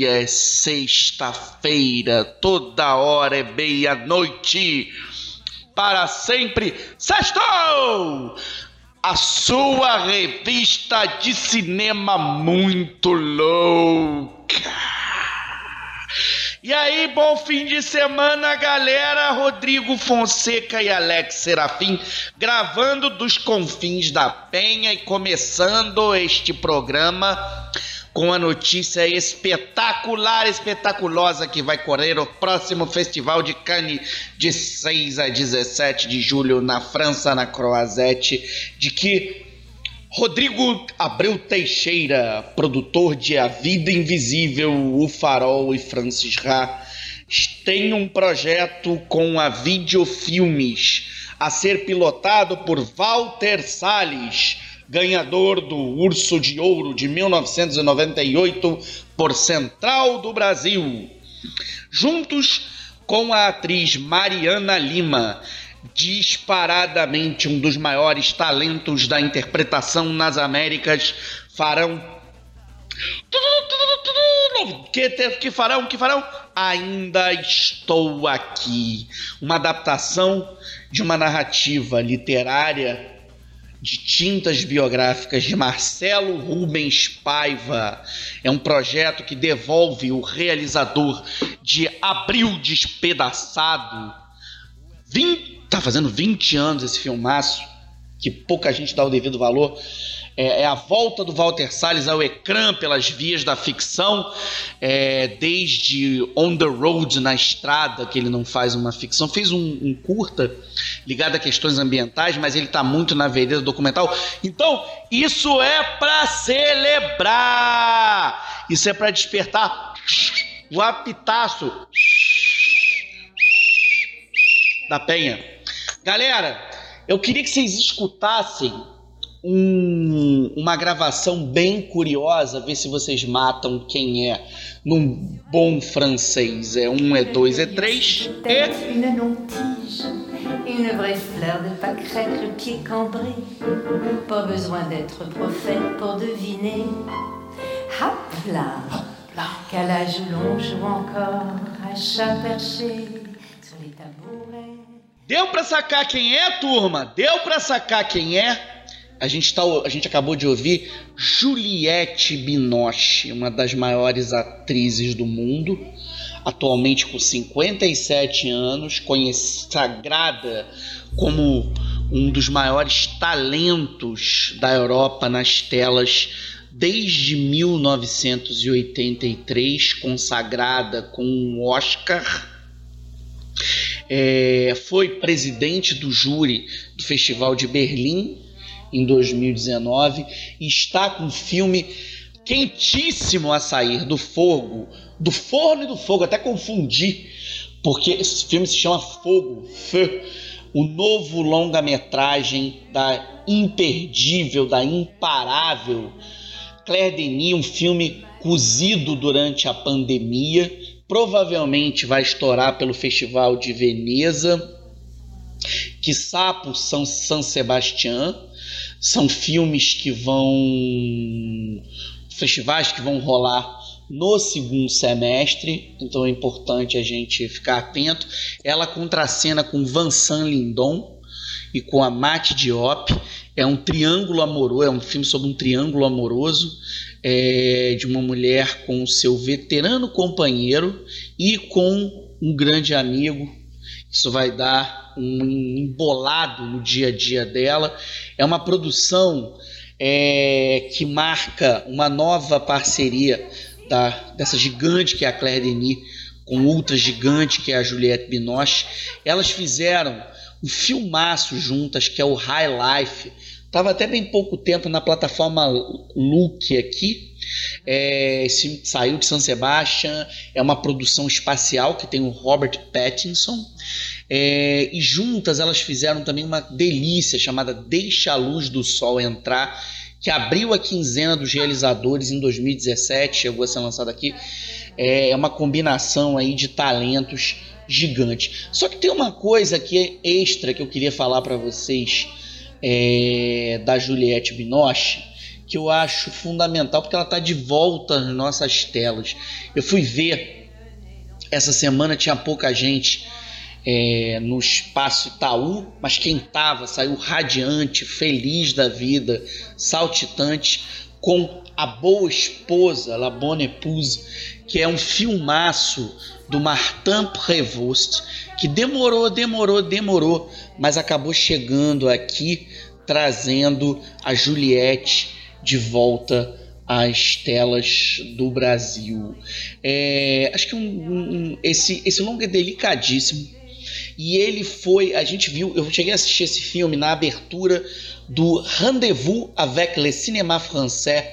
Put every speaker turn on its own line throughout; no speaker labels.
dia é sexta-feira, toda hora é meia-noite. Para sempre, sextou! A sua revista de cinema muito louca. E aí, bom fim de semana, galera. Rodrigo Fonseca e Alex Serafim gravando dos confins da Penha e começando este programa com a notícia espetacular, espetaculosa que vai correr o próximo Festival de Cannes de 6 a 17 de julho na França, na Croazete, de que Rodrigo Abreu Teixeira, produtor de A Vida Invisível, O Farol e Francis Ra, tem um projeto com a Videofilmes a ser pilotado por Walter Salles, ganhador do Urso de Ouro de 1998 por Central do Brasil. Juntos com a atriz Mariana Lima, disparadamente um dos maiores talentos da interpretação nas Américas, farão. Que, que farão? Que farão? Ainda estou aqui. Uma adaptação de uma narrativa literária de tintas biográficas de Marcelo Rubens Paiva. É um projeto que devolve o realizador de Abril Despedaçado 20 tá fazendo 20 anos esse filmaço, que pouca gente dá o devido valor. É, é a volta do Walter Salles ao ecrã pelas vias da ficção, é, desde On the Road, na estrada, que ele não faz uma ficção. Fez um, um curta ligado a questões ambientais, mas ele está muito na vereda documental. Então, isso é para celebrar! Isso é para despertar o apitaço da Penha. Galera, eu queria que vocês escutassem um, uma gravação bem curiosa, ver se vocês matam quem é num bom francês. É um, é dois, é três. E. Une vraie fleur de pâquerette, le pied cambré. Pas besoin d'être prophète pour deviner. Hop là, qu'à l'on joue encore à chat perché sur les tabourets. Deu para sacar quem é, turma? Deu para sacar quem é? A gente, tá, a gente acabou de ouvir Juliette Binoche, uma das maiores atrizes do mundo, atualmente com 57 anos, consagrada como um dos maiores talentos da Europa nas telas desde 1983, consagrada com um Oscar. É, foi presidente do júri do Festival de Berlim em 2019 e está com um filme quentíssimo a sair do fogo, do forno e do fogo, até confundi, porque esse filme se chama Fogo, o novo longa-metragem da imperdível, da imparável Claire Denis, um filme cozido durante a pandemia provavelmente vai estourar pelo Festival de Veneza, que Sapo São San Sebastián, são filmes que vão festivais que vão rolar no segundo semestre, então é importante a gente ficar atento. Ela contracena com Vincent Lindon e com a Mate Diop. É um triângulo amoroso, é um filme sobre um triângulo amoroso é, de uma mulher com seu veterano companheiro e com um grande amigo. Isso vai dar um embolado no dia a dia dela. É uma produção é, que marca uma nova parceria da, dessa gigante que é a Claire Denis com outra gigante que é a Juliette Binoche. Elas fizeram um filmaço juntas que é o High Life Estava até bem pouco tempo na plataforma Look aqui. É, saiu de San Sebastian, é uma produção espacial que tem o Robert Pattinson. É, e juntas elas fizeram também uma delícia chamada Deixa a Luz do Sol Entrar, que abriu a quinzena dos realizadores em 2017, chegou a ser lançado aqui. É uma combinação aí de talentos gigantes. Só que tem uma coisa que é extra que eu queria falar para vocês é, da Juliette Binoche, que eu acho fundamental porque ela está de volta nas nossas telas. Eu fui ver essa semana tinha pouca gente é, no espaço Itaú, mas quem tava saiu radiante, feliz da vida, saltitante, com a boa esposa, La Bonne Épouse, que é um filmaço do Martin Prévost, que demorou, demorou, demorou, mas acabou chegando aqui trazendo a Juliette de volta às telas do Brasil. É, acho que um, um, esse, esse longa é delicadíssimo. E ele foi, a gente viu, eu cheguei a assistir esse filme na abertura do Rendezvous avec le cinéma français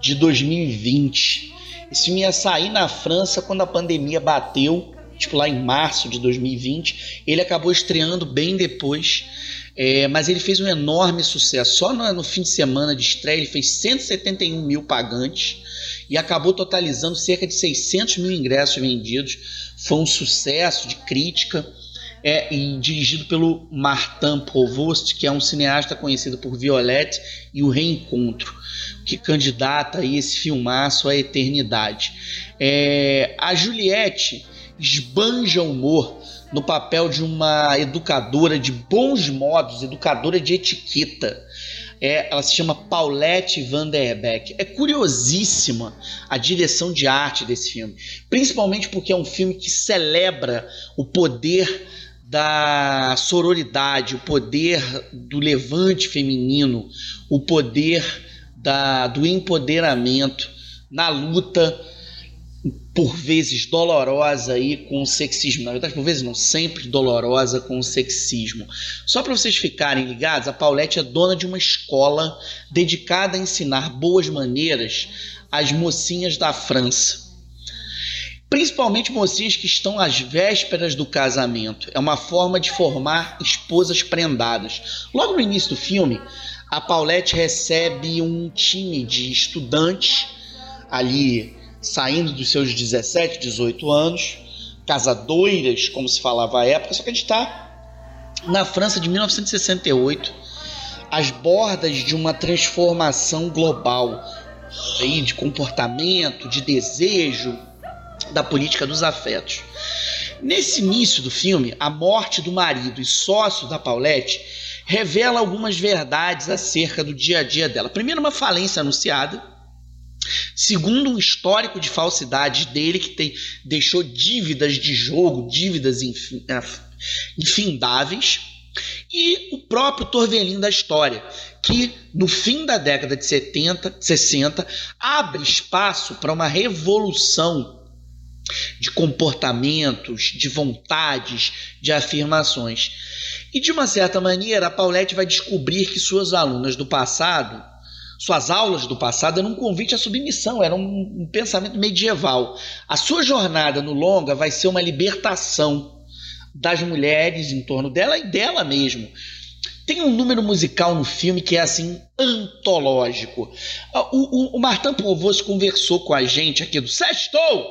de 2020. Esse filme ia sair na França quando a pandemia bateu, tipo lá em março de 2020. Ele acabou estreando bem depois. É, mas ele fez um enorme sucesso. Só no, no, fim de semana de estreia ele fez 171 mil pagantes e acabou totalizando cerca de 600 mil ingressos vendidos. Foi um sucesso de crítica. É, e dirigido pelo Martin Provost, que é um cineasta conhecido por Violette e o Reencontro, que candidata aí esse filmaço à eternidade. É, a Juliette esbanja humor no papel de uma educadora de bons modos, educadora de etiqueta. É, ela se chama Paulette Van Der Beek. É curiosíssima a direção de arte desse filme, principalmente porque é um filme que celebra o poder da sororidade, o poder do levante feminino, o poder da, do empoderamento na luta por vezes dolorosa aí com o sexismo. Na verdade, por vezes não, sempre dolorosa com o sexismo. Só para vocês ficarem ligados, a Paulette é dona de uma escola dedicada a ensinar boas maneiras às mocinhas da França. Principalmente mocinhas que estão às vésperas do casamento. É uma forma de formar esposas prendadas. Logo no início do filme, a Paulette recebe um time de estudantes ali saindo dos seus 17, 18 anos, casadoiras, como se falava à época, só que a gente está na França de 1968, às bordas de uma transformação global aí, de comportamento, de desejo, da política dos afetos. Nesse início do filme, a morte do marido e sócio da Paulette revela algumas verdades acerca do dia a dia dela. Primeiro, uma falência anunciada Segundo um histórico de falsidades dele, que tem, deixou dívidas de jogo, dívidas é, infindáveis, e o próprio Torvelinho da história, que no fim da década de 70, 60, abre espaço para uma revolução de comportamentos, de vontades, de afirmações. E de uma certa maneira, a Paulette vai descobrir que suas alunas do passado suas aulas do passado eram um convite à submissão, era um, um pensamento medieval. A sua jornada no longa vai ser uma libertação das mulheres em torno dela e dela mesmo. Tem um número musical no filme que é assim antológico. Ah, o, o, o Martin Provost conversou com a gente aqui do Sextou,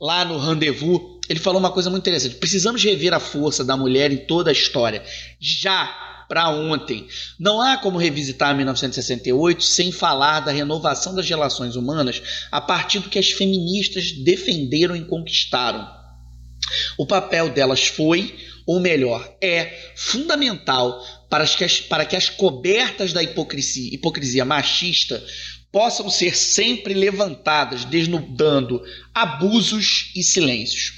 lá no Rendezvous. Ele falou uma coisa muito interessante. Precisamos rever a força da mulher em toda a história. Já para ontem. Não há como revisitar 1968 sem falar da renovação das relações humanas a partir do que as feministas defenderam e conquistaram. O papel delas foi, ou melhor, é fundamental para que as, para que as cobertas da hipocrisia, hipocrisia machista possam ser sempre levantadas, desnudando abusos e silêncios.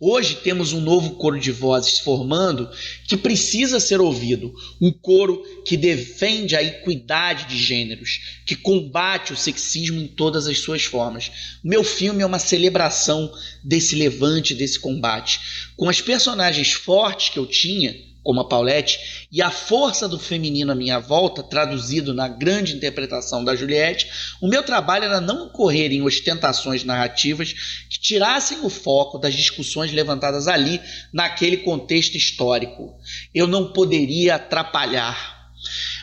Hoje temos um novo coro de vozes formando que precisa ser ouvido, um coro que defende a equidade de gêneros, que combate o sexismo em todas as suas formas. Meu filme é uma celebração desse levante, desse combate. Com as personagens fortes que eu tinha, como a Paulette, e a força do feminino à minha volta, traduzido na grande interpretação da Juliette, o meu trabalho era não correr em ostentações narrativas que tirassem o foco das discussões levantadas ali, naquele contexto histórico. Eu não poderia atrapalhar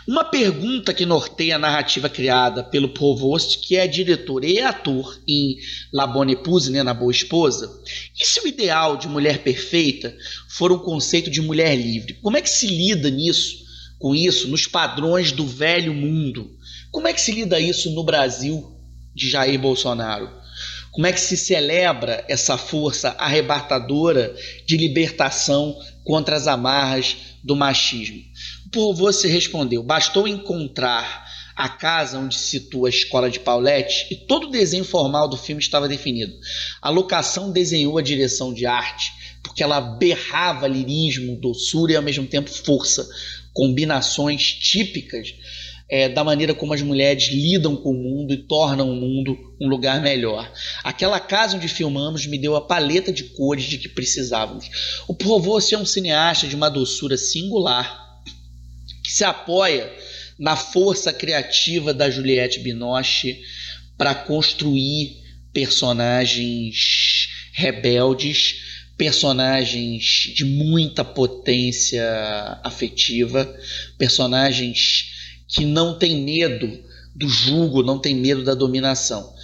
uma pergunta que norteia a narrativa criada pelo Provost, que é diretor e ator em La Bonne Épouse, né, na Boa Esposa, e se o ideal de mulher perfeita for um conceito de mulher livre? Como é que se lida nisso com isso nos padrões do velho mundo. Como é que se lida isso no Brasil de Jair Bolsonaro? Como é que se celebra essa força arrebatadora de libertação contra as amarras do machismo? Por você respondeu: bastou encontrar a casa onde se situa a escola de Paulette e todo o desenho formal do filme estava definido. A locação desenhou a direção de arte porque ela berrava lirismo, doçura e ao mesmo tempo força, combinações típicas é, da maneira como as mulheres lidam com o mundo e tornam o mundo um lugar melhor. Aquela casa onde filmamos me deu a paleta de cores de que precisávamos. O Provost é um cineasta de uma doçura singular que se apoia na força criativa da Juliette Binoche para construir personagens rebeldes, personagens de muita potência afetiva, personagens que não tem medo do julgo, não tem medo da dominação.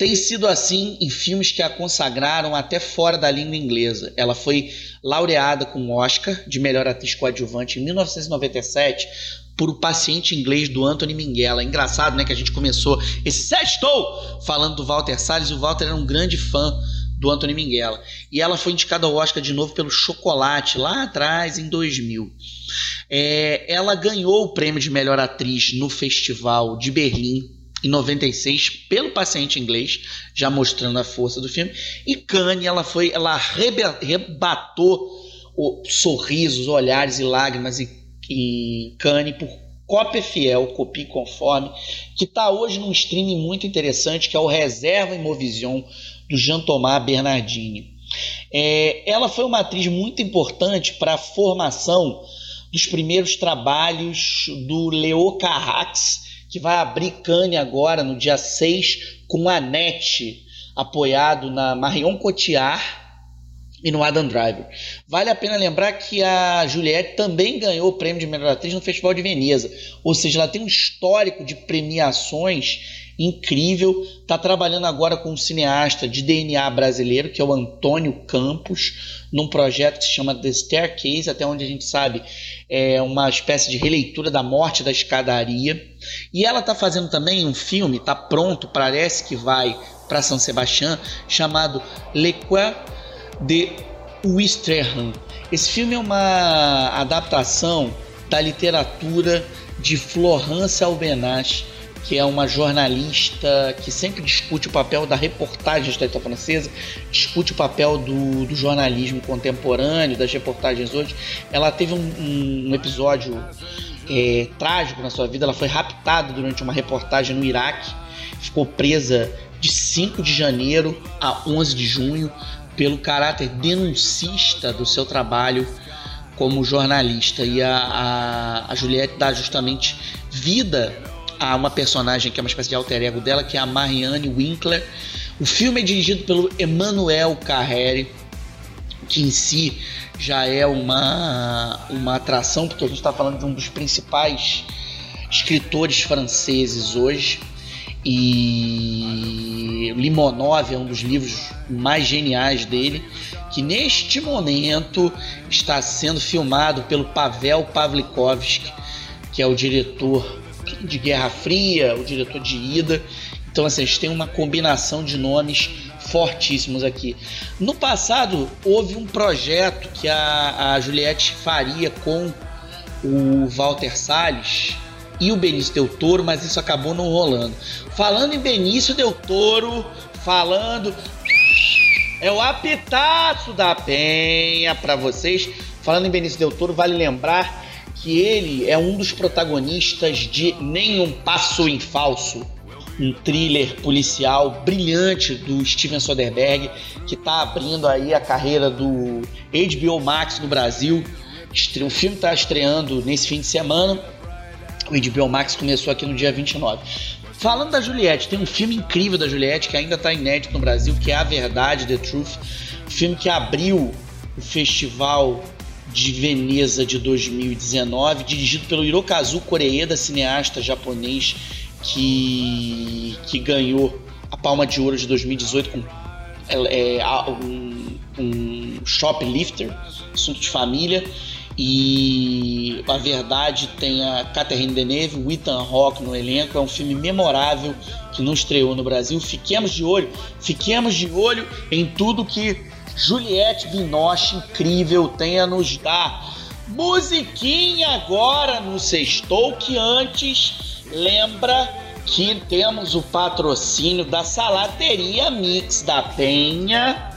Tem sido assim em filmes que a consagraram até fora da língua inglesa. Ela foi laureada com o Oscar de melhor atriz coadjuvante em 1997 por O Paciente Inglês do Anthony Minghella. Engraçado, né, que a gente começou esse sextou falando do Walter Salles e o Walter era um grande fã do Anthony Minghella. E ela foi indicada ao Oscar de novo pelo Chocolate, lá atrás, em 2000. É, ela ganhou o prêmio de melhor atriz no Festival de Berlim em 96 pelo Paciente Inglês, já mostrando a força do filme. E Cannes, ela foi, ela rebatou o, sorrisos, olhares e lágrimas em, em Cannes por cópia fiel, copia conforme, que está hoje num streaming muito interessante que é o Reserva Imovision do Jean Thomas Bernardini. É, ela foi uma atriz muito importante para a formação dos primeiros trabalhos do Leo Carrax, que vai abrir Cannes agora no dia 6 com a NET, apoiado na Marion Cotillard e no Adam Driver. Vale a pena lembrar que a Juliette também ganhou o prêmio de melhor atriz no Festival de Veneza, ou seja, ela tem um histórico de premiações incrível. Está trabalhando agora com um cineasta de DNA brasileiro, que é o Antônio Campos, num projeto que se chama The Staircase, até onde a gente sabe é uma espécie de releitura da morte da escadaria. E ela está fazendo também um filme, está pronto, parece que vai para São Sebastião, chamado Le Quoi de Ouistreham. Esse filme é uma adaptação da literatura de Florence Albenaz, que é uma jornalista que sempre discute o papel da reportagem da história francesa, discute o papel do, do, jornalismo contemporâneo, das reportagens hoje. Ela teve um, um episódio é, trágico na sua vida, ela foi raptada durante uma reportagem no Iraque, ficou presa de 5 de janeiro a 11 de junho pelo caráter denuncista do seu trabalho como jornalista. E a, a, a Juliette dá justamente vida a uma personagem que é uma espécie de alter ego dela, que é a Marianne Winkler. O filme é dirigido pelo Emmanuel Carrere, que em si já é uma, uma atração, porque a gente está falando de um dos principais escritores franceses hoje. E Limonov é um dos livros mais geniais dele, que neste momento está sendo filmado pelo Pavel Pavlikovsky, que é o diretor de Guerra Fria, o diretor de Ida. Então, assim, a gente tem uma combinação de nomes fortíssimos aqui. No passado, houve um projeto que a, a Juliette faria com o Walter Salles e o Benício Del Toro, mas isso acabou não rolando. Falando em Benício Del Toro, falando. É o apitaço da Penha para vocês. Falando em Benício Del Toro, vale lembrar que ele é um dos protagonistas de Nenhum Passo em Falso, um thriller policial brilhante do Steven Soderbergh, que está abrindo aí a carreira do HBO Max no Brasil. O filme está estreando nesse fim de semana. O HBO Max começou aqui no dia 29. Falando da Juliette, tem um filme incrível da Juliette que ainda está inédito no Brasil, que é A Verdade, The Truth. Um filme que abriu o festival de Veneza de 2019, dirigido pelo Hirokazu Koreeda, cineasta japonês que, que ganhou a Palma de Ouro de 2018 com é, um, um shoplifter, assunto de família. E a verdade tem a Catherine Deneuve, o Ethan Hawke no elenco. É um filme memorável que não estreou no Brasil. Fiquemos de olho, fiquemos de olho em tudo que Juliette Binoche, incrível, tem a nos dar. Musiquinha agora no Sextou, que antes lembra que temos o patrocínio da Salateria Mix da Penha.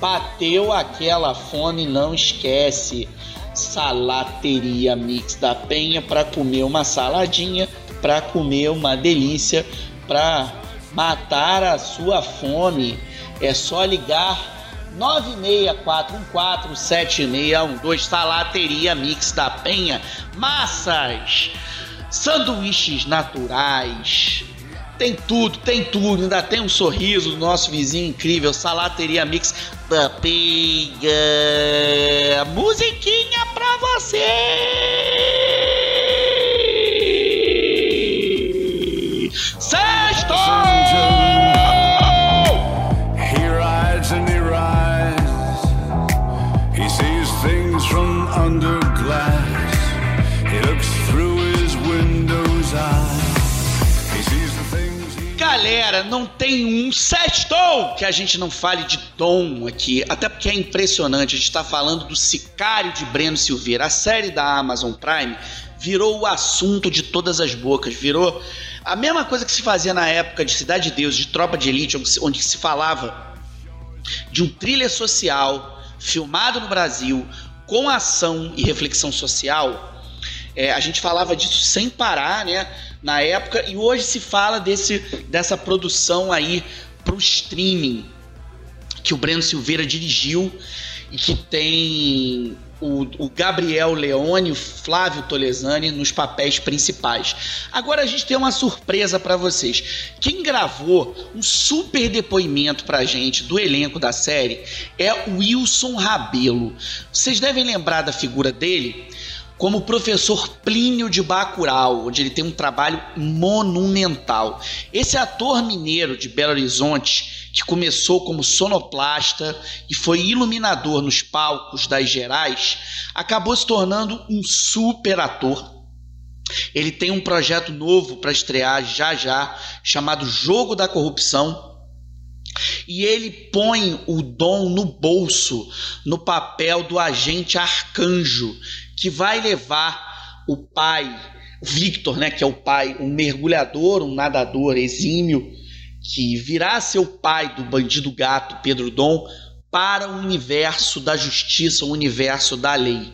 Bateu aquela fome, não esquece. Salateria Mix da Penha para comer uma saladinha, para comer uma delícia, para matar a sua fome. É só ligar 964147612 Salateria Mix da Penha. Massas sanduíches naturais. Tem tudo, tem tudo. Ainda tem um sorriso do nosso vizinho incrível, Salateria Mix da Pega. Musiquinha pra você! Sexto! Não tem um sextou que a gente não fale de Dom aqui, até porque é impressionante. A gente está falando do Sicário de Breno Silveira. A série da Amazon Prime virou o assunto de todas as bocas, virou a mesma coisa que se fazia na época de Cidade de Deus, de Tropa de Elite, onde se falava de um thriller social filmado no Brasil com ação e reflexão social é, a gente falava disso sem parar, né? Na época, e hoje se fala desse, dessa produção aí para o streaming que o Breno Silveira dirigiu e que tem o, o, Gabriel Leone, o Flávio Tolesani nos papéis principais. Agora a gente tem uma surpresa para vocês. Quem gravou um super depoimento pra gente do elenco da série é o Wilson Rabelo. Vocês devem lembrar da figura dele como o professor Plínio de Bacurau, onde ele tem um trabalho monumental. Esse ator mineiro de Belo Horizonte, que começou como sonoplasta e foi iluminador nos palcos das Gerais, acabou se tornando um super ator. Ele tem um projeto novo para estrear já já, chamado Jogo da Corrupção, e ele põe o dom no bolso, no papel do agente arcanjo, que vai levar o pai, Victor, né, que é o pai, um mergulhador, um nadador exímio, que virá seu pai do bandido gato Pedro Dom para o universo da justiça, o universo da lei.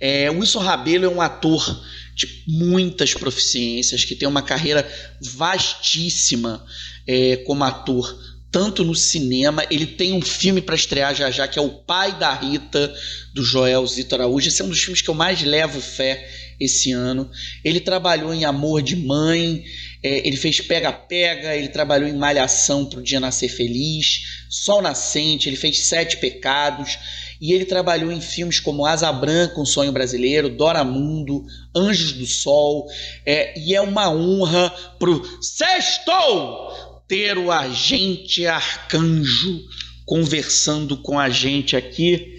É, Wilson Rabelo é um ator de muitas proficiências, que tem uma carreira vastíssima é, como ator tanto no cinema. Ele tem um filme para estrear já já, que é O Pai da Rita, do Joel Zito Araújo. Esse é um dos filmes que eu mais levo fé esse ano. Ele trabalhou em Amor de Mãe, é, ele fez Pega Pega, ele trabalhou em Malhação para o Dia Nascer Feliz, Sol Nascente, ele fez Sete Pecados. E ele trabalhou em filmes como Asa Branca, Um Sonho Brasileiro, Dora Mundo, Anjos do Sol. É, e é uma honra pro Sextou ter o agente arcanjo conversando com a gente aqui.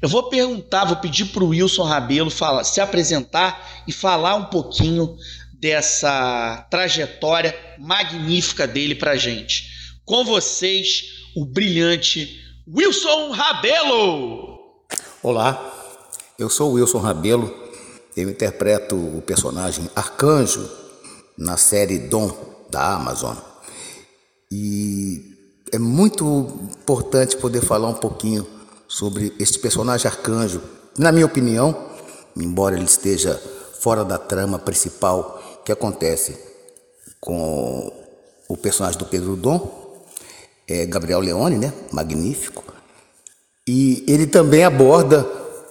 Eu vou perguntar, vou pedir para o Wilson Rabelo falar, se apresentar e falar um pouquinho dessa trajetória magnífica dele para gente. Com vocês, o brilhante Wilson Rabelo.
Olá, eu sou Wilson Rabelo. Eu interpreto o personagem Arcanjo na série Dom da Amazon. E é muito importante poder falar um pouquinho sobre este personagem arcanjo. Na minha opinião, embora ele esteja fora da trama principal que acontece com o personagem do Pedro Dom, é Gabriel Leone, né? Magnífico. E ele também aborda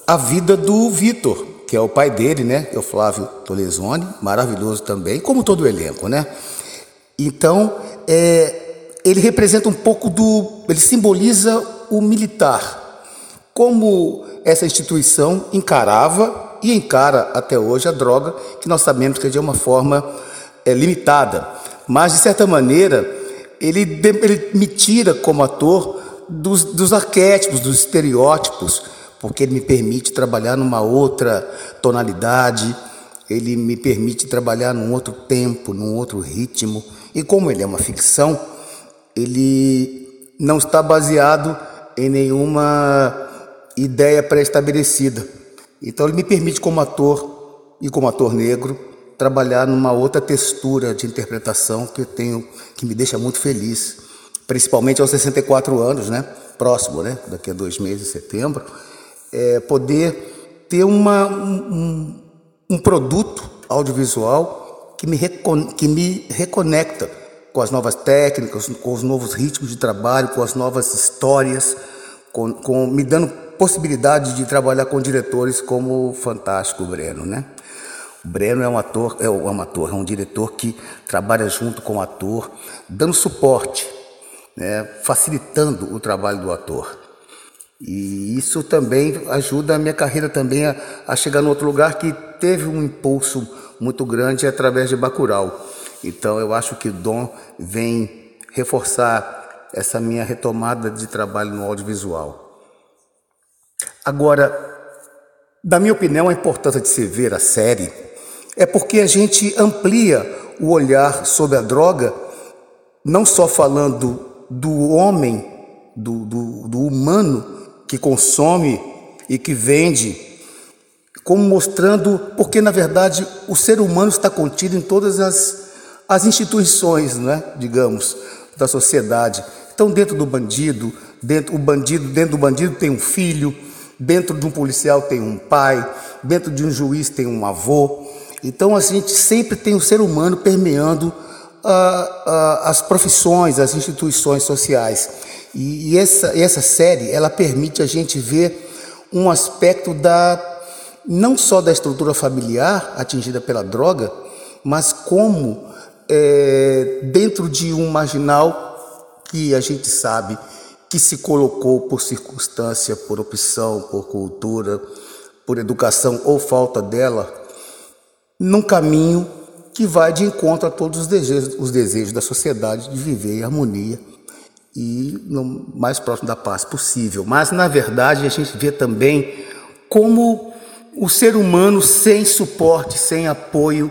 a vida do Vitor, que é o pai dele, né? É o Flávio Tolesone, maravilhoso também, como todo o elenco, né? Então, é, ele representa um pouco do. ele simboliza o militar, como essa instituição encarava e encara até hoje a droga, que nós sabemos que é de uma forma é, limitada. Mas, de certa maneira, ele, ele me tira como ator dos, dos arquétipos, dos estereótipos, porque ele me permite trabalhar numa outra tonalidade, ele me permite trabalhar num outro tempo, num outro ritmo. E como ele é uma ficção, ele não está baseado em nenhuma ideia pré-estabelecida. Então ele me permite como ator e como ator negro trabalhar numa outra textura de interpretação que eu tenho que me deixa muito feliz, principalmente aos 64 anos, né? Próximo, né? Daqui a dois meses, setembro, é poder ter uma, um, um produto audiovisual que me, que me reconecta com as novas técnicas, com os novos ritmos de trabalho, com as novas histórias, com, com me dando possibilidade de trabalhar com diretores como o fantástico Breno, né? O Breno é um ator, é um ator, é um diretor que trabalha junto com o ator, dando suporte, né, facilitando o trabalho do ator. E isso também ajuda a minha carreira também a, a chegar no outro lugar que teve um impulso muito grande através de Bacurau. Então eu acho que o Dom vem reforçar essa minha retomada de trabalho no audiovisual. Agora, da minha opinião, a importância de se ver a série é porque a gente amplia o olhar sobre a droga, não só falando do homem, do, do, do humano que consome e que vende, como mostrando, porque na verdade o ser humano está contido em todas as, as instituições, né, digamos, da sociedade. Então, dentro do bandido, dentro, o bandido, dentro do bandido tem um filho, dentro de um policial tem um pai, dentro de um juiz tem um avô, então a gente sempre tem o ser humano permeando ah, ah, as profissões, as instituições sociais. E, e essa, essa série ela permite a gente ver um aspecto da não só da estrutura familiar atingida pela droga, mas como é, dentro de um marginal que a gente sabe que se colocou por circunstância, por opção, por cultura, por educação ou falta dela, num caminho que vai de encontro a todos os desejos, os desejos da sociedade de viver em harmonia e no mais próximo da paz possível. Mas, na verdade, a gente vê também como o ser humano, sem suporte, sem apoio,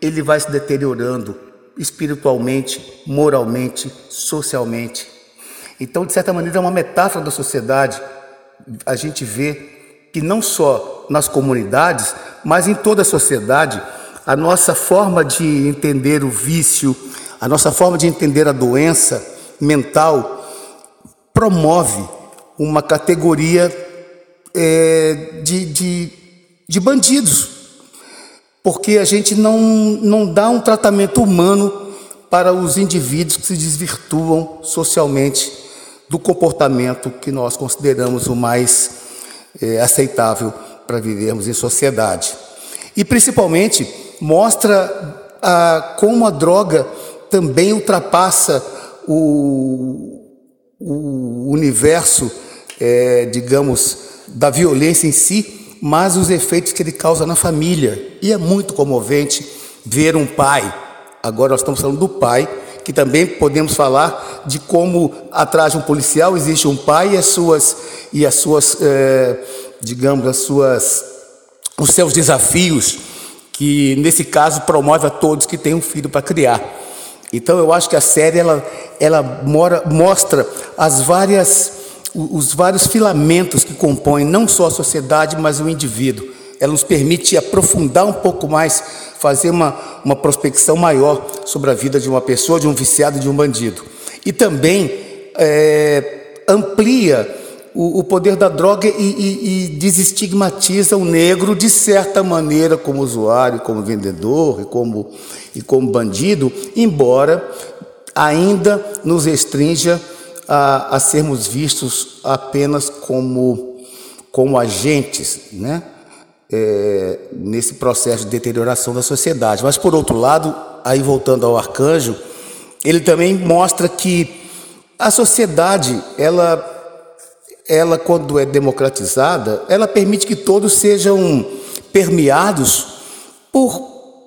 ele vai se deteriorando espiritualmente, moralmente, socialmente. Então, de certa maneira, é uma metáfora da sociedade. A gente vê que não só nas comunidades, mas em toda a sociedade, a nossa forma de entender o vício, a nossa forma de entender a doença mental promove uma categoria é, de, de, de bandidos, porque a gente não, não dá um tratamento humano para os indivíduos que se desvirtuam socialmente do comportamento que nós consideramos o mais é, aceitável para vivermos em sociedade. E principalmente mostra a, como a droga também ultrapassa o, o universo, é, digamos, da violência em si, mas os efeitos que ele causa na família. E é muito comovente ver um pai, agora nós estamos falando do pai, que também podemos falar de como atrás de um policial existe um pai e as suas, e as suas é, digamos, as suas, os seus desafios, que nesse caso promove a todos que têm um filho para criar. Então eu acho que a série ela, ela mora, mostra as várias, os vários filamentos que compõem não só a sociedade, mas o indivíduo. Ela nos permite aprofundar um pouco mais, fazer uma, uma prospecção maior sobre a vida de uma pessoa, de um viciado, de um bandido. E também é, amplia o, o poder da droga e, e, e, desestigmatiza o negro de certa maneira como usuário, como vendedor e como, e como bandido, embora ainda nos restrinja a, a sermos vistos apenas como, como agentes, né? É, nesse processo de deterioração da sociedade. Mas, por outro lado, aí voltando ao arcanjo, ele também mostra que a sociedade, ela ela quando é democratizada, ela permite que todos sejam permeados por,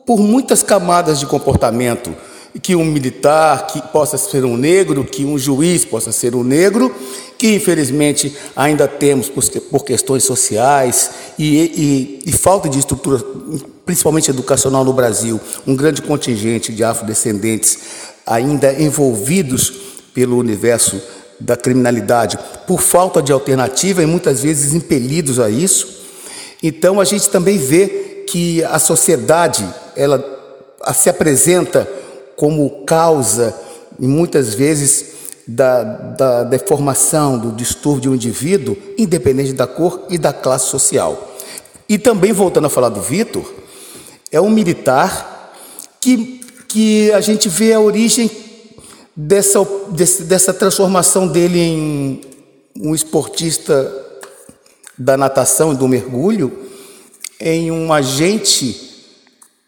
por muitas camadas de comportamento. Que um militar que possa ser um negro, que um juiz possa ser um negro, que infelizmente ainda temos por questões sociais e, e, e falta de estrutura, principalmente educacional no Brasil, um grande contingente de afrodescendentes ainda envolvidos pelo universo da criminalidade por falta de alternativa e muitas vezes impelidos a isso. Então a gente também vê que a sociedade ela se apresenta como causa e muitas vezes da, da deformação, do distúrbio de um indivíduo, independente da cor e da classe social. E também voltando a falar do Vitor, é um militar que, que a gente vê a origem dessa, dessa transformação dele em um esportista da natação e do mergulho, em um agente,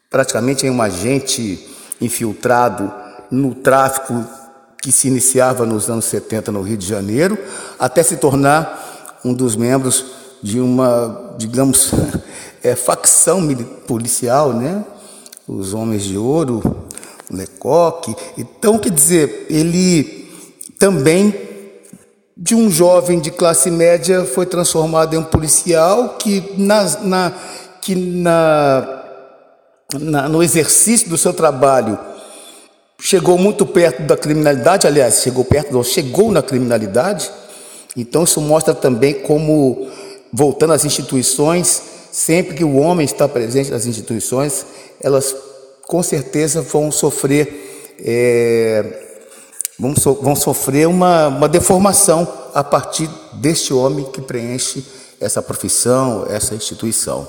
praticamente em um agente infiltrado no tráfico que se iniciava nos anos 70 no Rio de Janeiro, até se tornar um dos membros de uma, digamos, é, facção policial, né? Os Homens de Ouro, Lecoque. Então, quer dizer, ele também, de um jovem de classe média, foi transformado em um policial que, na, na que na, na, no exercício do seu trabalho chegou muito perto da criminalidade, aliás, chegou perto, não, chegou na criminalidade. Então, isso mostra também como, voltando às instituições, sempre que o homem está presente nas instituições, elas com certeza vão sofrer, é, vão, so, vão sofrer uma, uma deformação a partir deste homem que preenche essa profissão, essa instituição.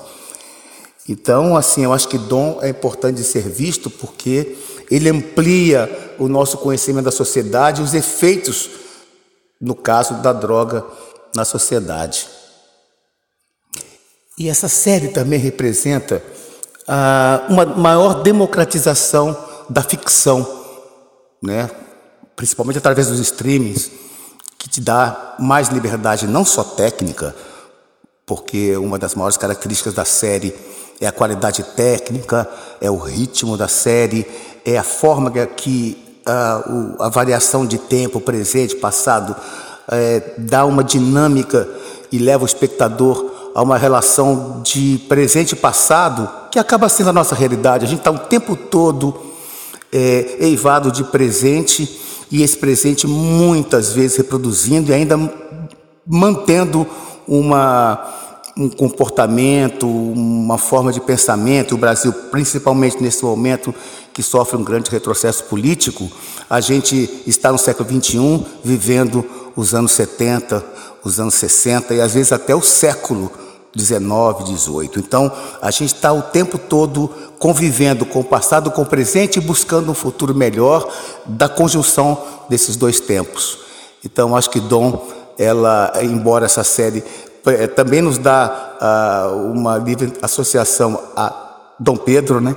Então, assim, eu acho que dom é importante de ser visto porque ele amplia o nosso conhecimento da sociedade e os efeitos, no caso da droga, na sociedade. E essa série também representa ah, uma maior democratização da ficção, né? principalmente através dos streamings, que te dá mais liberdade, não só técnica, porque uma das maiores características da série é a qualidade técnica, é o ritmo da série, é a forma que a, a variação de tempo, presente, passado, é, dá uma dinâmica e leva o espectador a uma relação de presente e passado que acaba sendo a nossa realidade. A gente está o tempo todo é, eivado de presente e esse presente muitas vezes reproduzindo e ainda mantendo uma um comportamento, uma forma de pensamento. O Brasil, principalmente nesse momento que sofre um grande retrocesso político, a gente está no século XXI vivendo os anos 70, os anos 60 e às vezes até o século 19, 18. Então, a gente está o tempo todo convivendo com o passado, com o presente e buscando um futuro melhor da conjunção desses dois tempos. Então, acho que Dom, ela, embora essa série também nos dá uh, uma livre associação a Dom Pedro, né?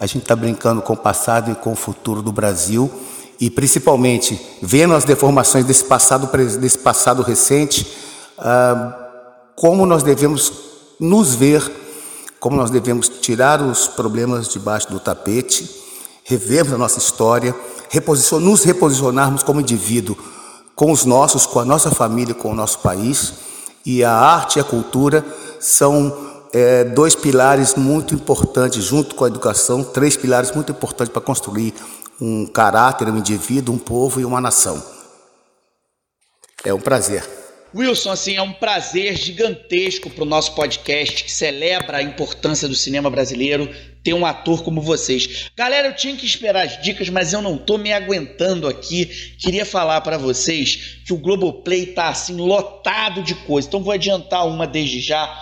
A gente está brincando com o passado e com o futuro do Brasil e principalmente vendo as deformações desse passado desse passado recente, uh, como nós devemos nos ver, como nós devemos tirar os problemas debaixo do tapete, revermos a nossa história, nos reposicionarmos como indivíduo com os nossos, com a nossa família, com o nosso país e a arte e a cultura são é, dois pilares muito importantes, junto com a educação, três pilares muito importantes para construir um caráter, um indivíduo, um povo e uma nação. É um prazer.
Wilson, assim, é um prazer gigantesco para o nosso podcast que celebra a importância do cinema brasileiro ter um ator como vocês. Galera, eu tinha que esperar as dicas, mas eu não tô me aguentando aqui. Queria falar para vocês que o Globoplay tá assim lotado de coisas. Então vou adiantar uma desde já,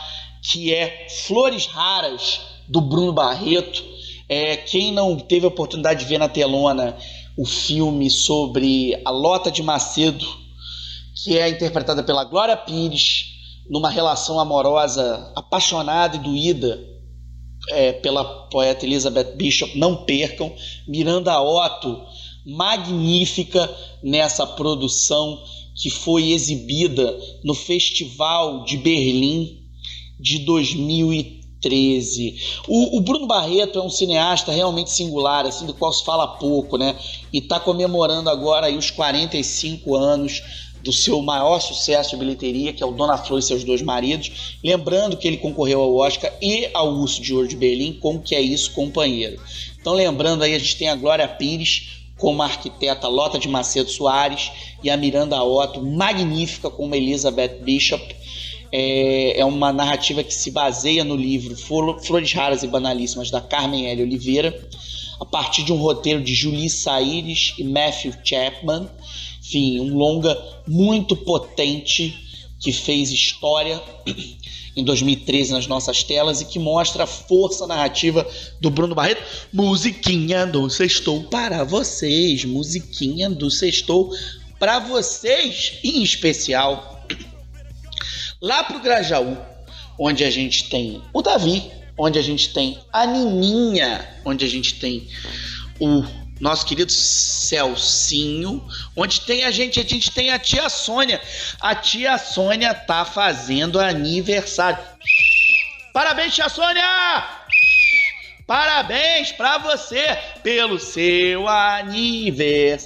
que é Flores Raras do Bruno Barreto. É, quem não teve a oportunidade de ver na telona o filme sobre a Lota de Macedo, que é interpretada pela Glória Pires, numa relação amorosa apaixonada e doída é, pela poeta Elizabeth Bishop, não percam. Miranda Otto, magnífica nessa produção que foi exibida no Festival de Berlim de 2013 2013. O, o, Bruno Barreto é um cineasta realmente singular, assim, do qual se fala pouco, né? E está comemorando agora aí os 45 anos do seu maior sucesso de bilheteria, que é o Dona Flor e seus dois maridos. Lembrando que ele concorreu ao Oscar e ao Urso de Ouro de Berlim com Que é Isso, Companheiro. Então, lembrando aí, a gente tem a Glória Pires como a arquiteta Lota de Macedo Soares e a Miranda Otto, magnífica como Elizabeth Bishop. É, é uma narrativa que se baseia no livro Flores Raras e Banalíssimas da Carmen L. Oliveira, a partir de um roteiro de Julie Saires e Matthew Chapman. Enfim, um longa muito potente que fez história em 2013 nas nossas telas e que mostra a força narrativa do Bruno Barreto. Musiquinha do Sextou para vocês, musiquinha do Sextou para vocês em especial. Lá pro Grajaú, onde a gente tem o Davi, onde a gente tem a Nininha, onde a gente tem o nosso querido Celcinho, onde tem a gente, a gente tem a tia Sônia. A tia Sônia tá fazendo aniversário. Parabéns, tia Sônia! Parabéns para você pelo seu aniversário.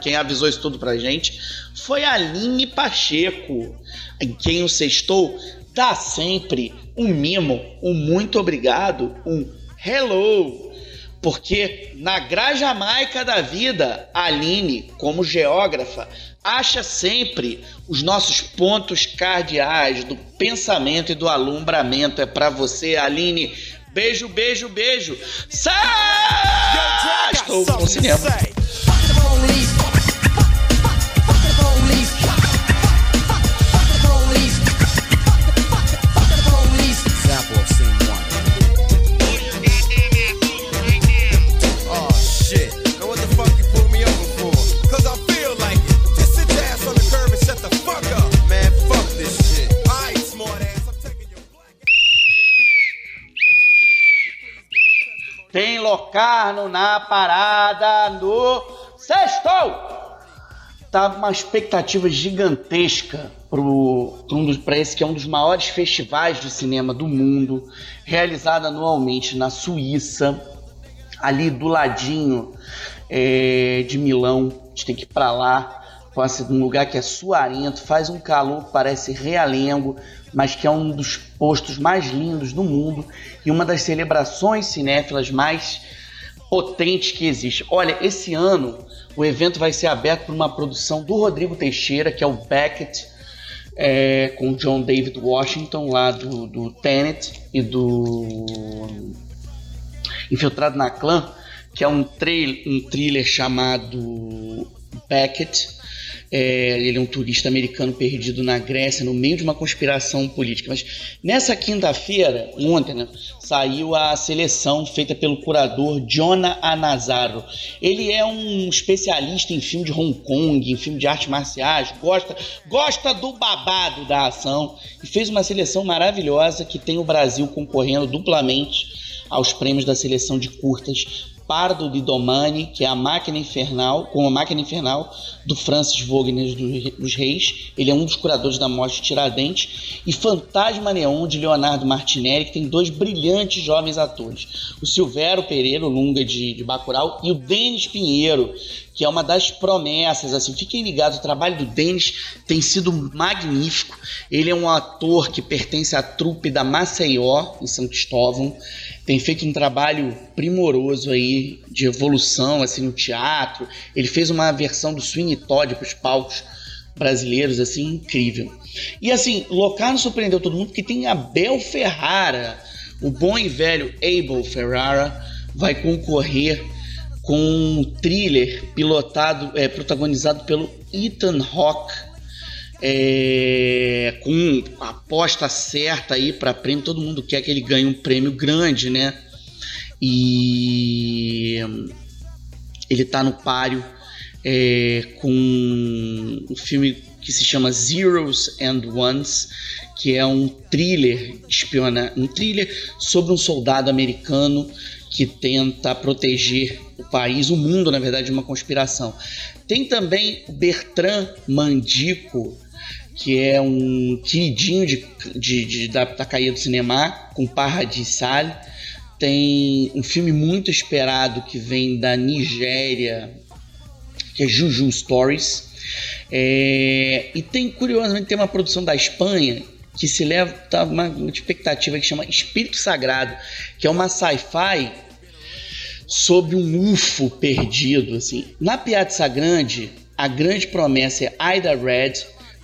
Quem avisou isso tudo pra gente foi a Aline Pacheco. Em quem o sextou dá sempre um mimo, um muito obrigado, um hello porque na grajamaica da vida, a Aline, como geógrafa, acha sempre os nossos pontos cardeais do pensamento e do alumbramento. É para você, Aline. Beijo, beijo, beijo. Sai! Estou com o cinema. Locarno na parada no Sextou! Tá uma expectativa gigantesca para um esse que é um dos maiores festivais de cinema do mundo, realizado anualmente na Suíça, ali do ladinho é, de Milão. A gente tem que ir para lá passa um lugar que é suarento, faz um calor que parece realengo, mas que é um dos postos mais lindos do mundo e uma das celebrações cinéfilas mais potentes que existe. Olha, esse ano o evento vai ser aberto por uma produção do Rodrigo Teixeira, que é o Beckett, é, com John David Washington, lá do, do Tenet e do Infiltrado na Clã, que é um, um thriller chamado Beckett, é, ele é um turista americano perdido na Grécia, no meio de uma conspiração política. Mas nessa quinta-feira, ontem, né, saiu a seleção feita pelo curador Jonah Anazaro. Ele é um especialista em filme de Hong Kong, em filme de artes marciais, gosta, gosta do babado da ação e fez uma seleção maravilhosa que tem o Brasil concorrendo duplamente aos prêmios da seleção de curtas Pardo de Domani, que é a Máquina Infernal, com a Máquina Infernal do Francis Wagner dos Reis. Ele é um dos curadores da morte de Tiradentes. E Fantasma Neon, de Leonardo Martinelli, que tem dois brilhantes jovens atores. O Silvério Pereira, o Lunga de, de Bacurau, e o Denis Pinheiro, que é uma das promessas. Assim, fiquem ligados, o trabalho do Denis tem sido magnífico. Ele é um ator que pertence à trupe da Maceió, em São Cristóvão tem feito um trabalho primoroso aí de evolução assim no teatro. Ele fez uma versão do Sweeney Todd para os palcos brasileiros assim incrível. E assim, Locarno surpreendeu todo mundo porque tem Abel Ferrara, o bom e velho Abel Ferrara vai concorrer com um thriller pilotado, é, protagonizado pelo Ethan Hawke é, com a aposta certa aí para prêmio, todo mundo quer que ele ganhe um prêmio grande, né? E ele está no páreo é, com um filme que se chama Zeros and Ones, que é um thriller espiona, um thriller sobre um soldado americano que tenta proteger o país, o mundo, na verdade, de uma conspiração. Tem também Bertrand Mandico, que é um queridinho de, de, de da, da caída do cinema, com Parra de Sale. Tem um filme muito esperado que vem da Nigéria, que é Juju Stories. É, e tem, curiosamente, tem uma produção da Espanha que se leva tá uma expectativa que chama Espírito Sagrado, que é uma sci-fi sobre um UFO perdido, assim. Na Piazza Grande, a grande promessa é Ida Red,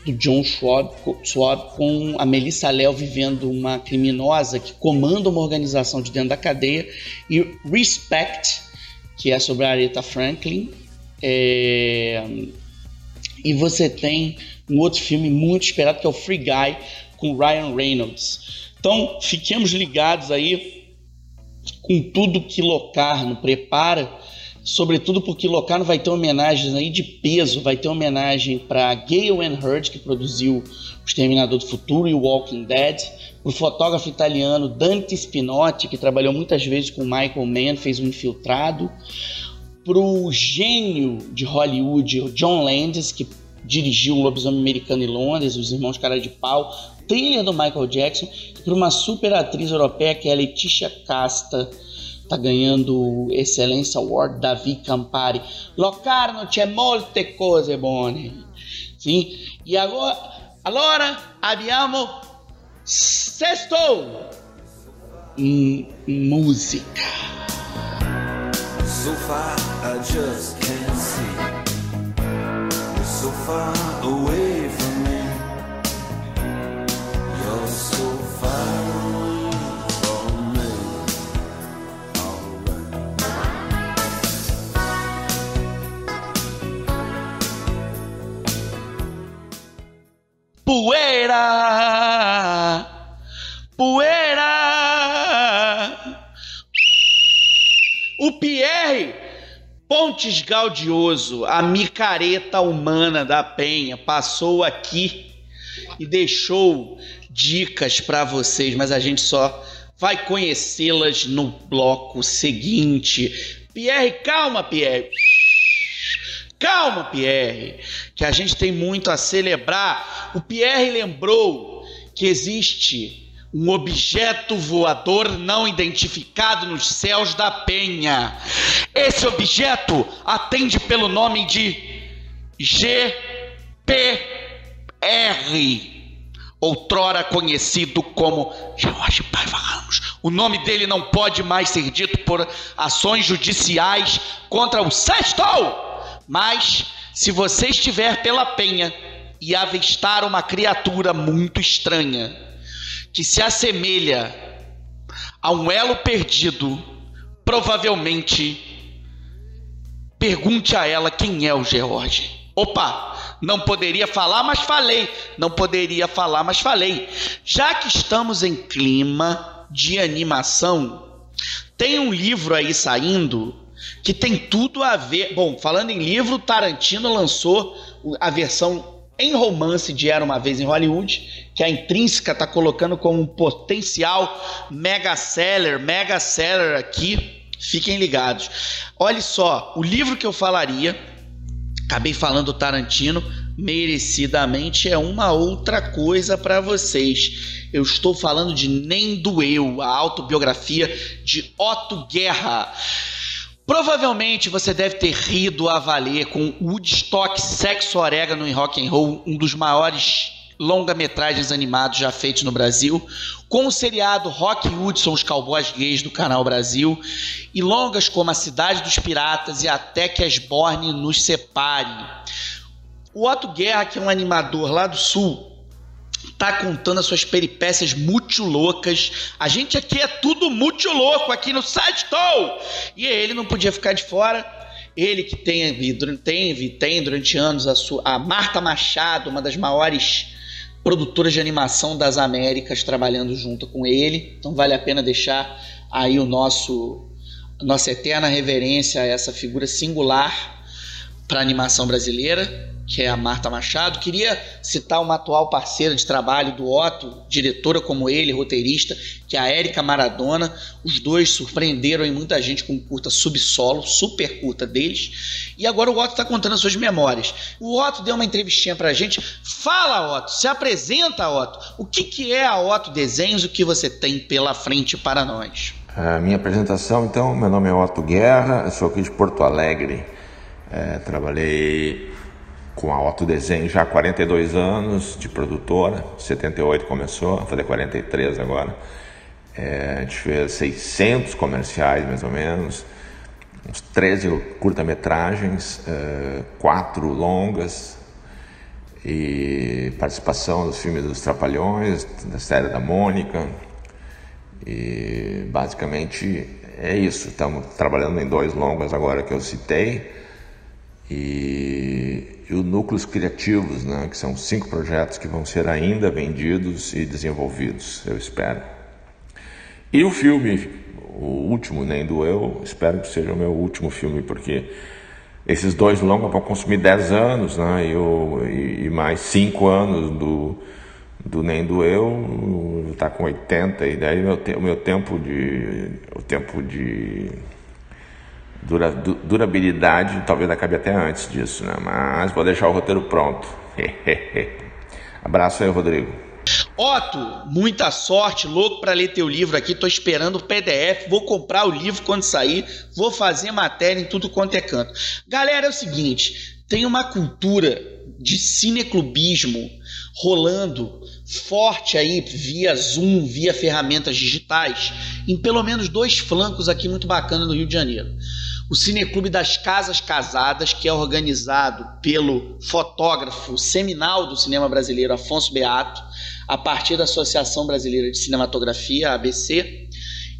do John Schwab, Schwab com a Melissa Léo vivendo uma criminosa que comanda uma organização de dentro da cadeia, e Respect, que é sobre a Aretha Franklin. É... E você tem um outro filme muito esperado que é o Free Guy, com Ryan Reynolds. Então, fiquemos ligados aí com tudo que Locarno prepara, sobretudo porque Locarno vai ter homenagens aí de peso, vai ter homenagem para Gail Ann Hurd, que produziu O Exterminador do Futuro e Walking Dead, para o fotógrafo italiano Dante Spinotti, que trabalhou muitas vezes com Michael Mann, fez um infiltrado, para o gênio de Hollywood, John Landis, que dirigiu o Lobisomem Americano em Londres, Os Irmãos Cara de Pau, trilha do Michael Jackson, e para uma super atriz europeia que é a Leticia Casta, tá ganhando Excelência Award Davi Campari. Locarno c'è molte cose buone. Sim? E agora, allora abbiamo sesto M música. So far I just can't Poeira! Poeira! O Pierre Pontes Gaudioso, a micareta humana da Penha, passou aqui e deixou dicas para vocês, mas a gente só vai conhecê-las no bloco seguinte. Pierre, calma, Pierre. Calma, Pierre, que a gente tem muito a celebrar. O Pierre lembrou que existe um objeto voador não identificado nos céus da Penha. Esse objeto atende pelo nome de GPR, outrora conhecido como Jorge Paiva Ramos. O nome dele não pode mais ser dito por ações judiciais contra o Sexto mas se você estiver pela penha e avistar uma criatura muito estranha, que se assemelha a um elo perdido, provavelmente pergunte a ela quem é o George. Opa, não poderia falar, mas falei. Não poderia falar, mas falei. Já que estamos em clima de animação, tem um livro aí saindo que tem tudo a ver. Bom, falando em livro, Tarantino lançou a versão em romance de Era uma Vez em Hollywood, que a Intrínseca está colocando como um potencial mega seller, mega seller aqui. Fiquem ligados. Olha só, o livro que eu falaria, acabei falando Tarantino, merecidamente é uma outra coisa para vocês. Eu estou falando de Nem Doeu, a autobiografia de Otto Guerra. Provavelmente você deve ter rido a valer com Woodstock Sexo Orégano em Rock and Roll, um dos maiores longa-metragens animados já feitos no Brasil, com o seriado Rock são os cowboys gays do Canal Brasil, e longas como A Cidade dos Piratas e Até que as Borne nos separe. O Otto Guerra, que é um animador lá do Sul, tá contando as suas peripécias muito loucas. A gente aqui é tudo muito louco aqui no Side E ele não podia ficar de fora. Ele que tem, tem, tem durante anos a, sua, a Marta Machado, uma das maiores produtoras de animação das Américas, trabalhando junto com ele. Então vale a pena deixar aí o nosso nossa eterna reverência a essa figura singular para a animação brasileira. que é a Marta Machado. Queria citar uma atual parceira de trabalho do Otto, diretora como ele, roteirista, que é a Érica Maradona. Os dois surpreenderam muita gente com curta subsolo, super curta deles. E agora o Otto está contando as suas memórias. O Otto deu uma entrevistinha pra gente. Fala, Otto, se apresenta, Otto. O que, que é a Otto Desenhos, o que você tem pela frente para nós?
A minha apresentação, então, meu nome é Otto Guerra, sou aqui de Porto Alegre. É, trabalhei com a Otto já há 42 anos de produtora, 78 começou, vou fazer 43 agora. É, a gente fez 600 comerciais mais ou menos, uns 13 curta-metragens, é, quatro longas e participação dos filmes dos Trapalhões, da série da Mônica, e basicamente é isso. Estamos trabalhando em dois longas agora que eu citei. E, e os núcleos criativos, né, que são cinco projetos que vão ser ainda vendidos e desenvolvidos, eu espero. E o filme, o último, Nem Doeu, espero que seja o meu último filme, porque esses dois vão consumir 10 anos, né, e, eu, e, e mais 5 anos do, do Nem Doeu está com 80 e daí meu, o meu tempo de o tempo de dura, durabilidade talvez acabe até antes disso, né? Mas vou deixar o roteiro pronto. Abraço aí, Rodrigo.
Otto, muita sorte, louco para ler teu livro aqui. Tô esperando o PDF, vou comprar o livro quando sair, vou fazer matéria em tudo quanto é canto. Galera, é o seguinte, tem uma cultura de cineclubismo rolando forte aí via Zoom, via ferramentas digitais, em pelo menos dois flancos aqui muito bacana no Rio de Janeiro. O Cineclube das Casas Casadas, que é organizado pelo fotógrafo seminal do cinema brasileiro Afonso Beato, a partir da Associação Brasileira de Cinematografia, ABC,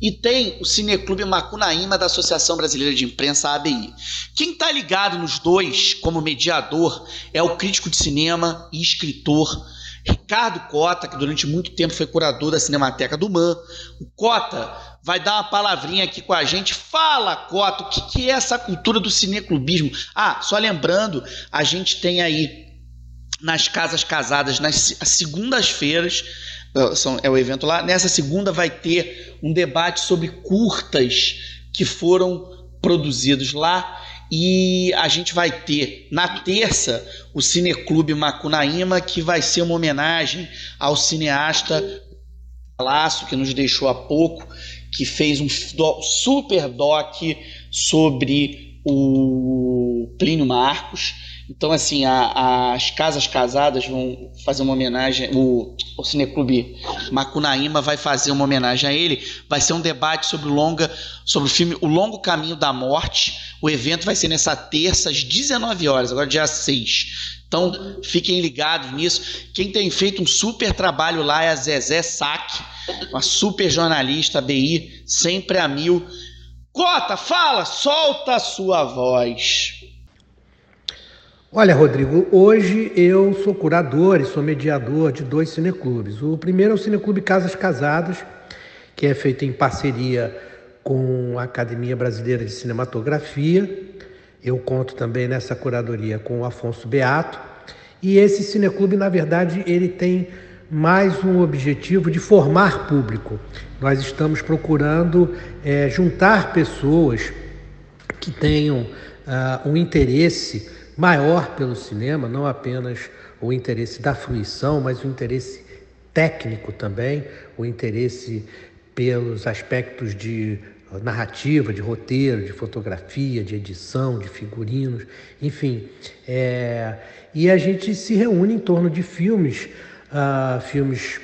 e tem o Cineclube Macunaíma da Associação Brasileira de Imprensa, ABI. Quem está ligado nos dois como mediador é o crítico de cinema e escritor Ricardo Cota, que durante muito tempo foi curador da Cinemateca do MAN. O Cota vai dar uma palavrinha aqui com a gente. Fala, Cota, o que, que é essa cultura do cineclubismo? Ah, só lembrando, a gente tem aí nas Casas Casadas, nas segundas-feiras, é o evento lá. Nessa segunda vai ter um debate sobre curtas que foram produzidos lá e a gente vai ter na terça o Cineclube Macunaíma, que vai ser uma homenagem ao cineasta Laço, que nos deixou há pouco, que fez um super doc sobre o Plínio Marcos. Então, assim, a, as Casas Casadas vão fazer uma homenagem, o, o Cineclube Macunaíma vai fazer uma homenagem a ele. Vai ser um debate sobre o, longa, sobre o filme O Longo Caminho da Morte. O evento vai ser nessa terça, às 19 horas, agora dia 6. Então, fiquem ligados nisso. Quem tem feito um super trabalho lá é a Zezé Saque, uma super jornalista BI, sempre a mil. Cota, fala, solta a sua voz.
Olha, Rodrigo, hoje eu sou curador e sou mediador de dois cineclubes. O primeiro é o Cineclube Casas Casadas, que é feito em parceria com a Academia Brasileira de Cinematografia. Eu conto também nessa curadoria com o Afonso Beato. E esse cineclube, na verdade, ele tem mais um objetivo de formar público. Nós estamos procurando é, juntar pessoas que tenham uh, um interesse maior pelo cinema, não apenas o interesse da fruição, mas o interesse técnico também, o interesse pelos aspectos de narrativa, de roteiro, de fotografia, de edição, de figurinos, enfim. É... E a gente se reúne em torno de filmes, uh, filmes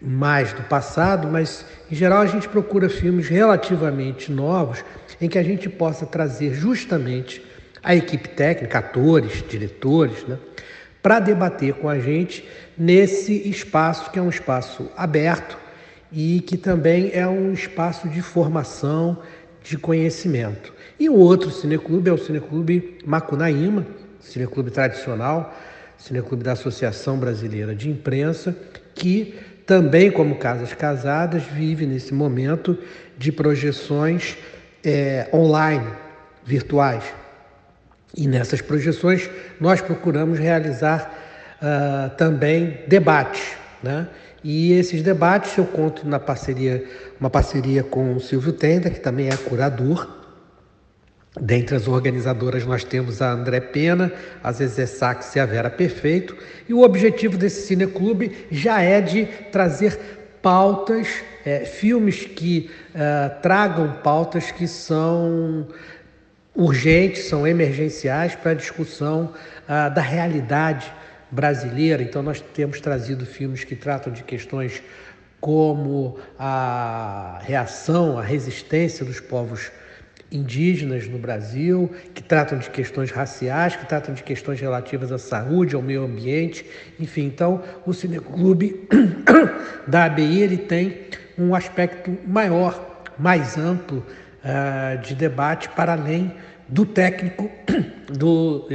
mais do passado, mas em geral a gente procura filmes relativamente novos em que a gente possa trazer justamente a equipe técnica, atores, diretores, né, para debater com a gente nesse espaço que é um espaço aberto e que também é um espaço de formação, de conhecimento. E o outro cineclube é o Cineclube Macunaíma, cineclube tradicional, cineclube da Associação Brasileira de Imprensa, que também, como Casas Casadas, vive nesse momento de projeções é, online, virtuais. E nessas projeções nós procuramos realizar uh, também debates, né? E esses debates eu conto na parceria, uma parceria com o Silvio Tenda, que também é curador. Dentre as organizadoras nós temos a André Pena, a Zezé Sax e a Vera Perfeito. E o objetivo desse cineclube já é de trazer pautas, é, filmes que uh, tragam pautas que são urgentes, são emergenciais para a discussão uh, da realidade brasileira. Então, nós temos trazido filmes que tratam de questões como a reação, a resistência dos povos indígenas no Brasil, que tratam de questões raciais, que tratam de questões relativas à saúde, ao meio ambiente, enfim. Então, o Cineclube da ABI ele tem um aspecto maior, mais amplo uh, de debate para além do técnico, do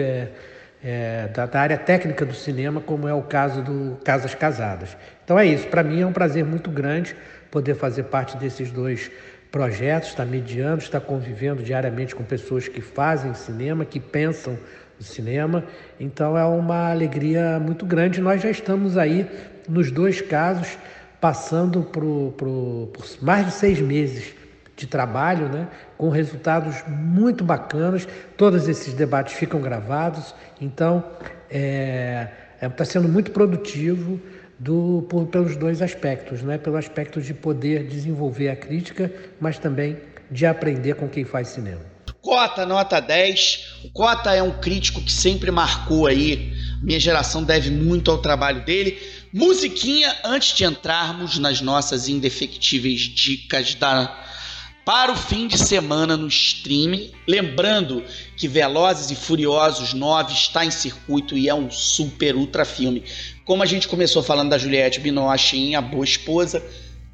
é, da, da, área técnica do cinema, como é o caso do Casas Casadas. Então é isso, para mim é um prazer muito grande poder fazer parte desses dois projetos, estar mediando, estar convivendo diariamente com pessoas que fazem cinema, que pensam o cinema. Então é uma alegria muito grande. Nós já estamos aí, nos dois casos, passando por mais de seis meses de trabalho, né, com resultados muito bacanas. Todos esses debates ficam gravados, então está é, é, tá sendo muito produtivo do, por, pelos dois aspectos, né, pelo aspecto de poder desenvolver a crítica, mas também de aprender com quem faz cinema.
Cota, nota 10. O Cota é um crítico que sempre marcou aí. Minha geração deve muito ao trabalho dele. Musiquinha antes de entrarmos nas nossas indefectíveis dicas da para o fim de semana no streaming. Lembrando que Velozes e Furiosos 9 está em circuito e é um super ultra filme. Como a gente começou falando da Juliette Binoche em A Boa Esposa,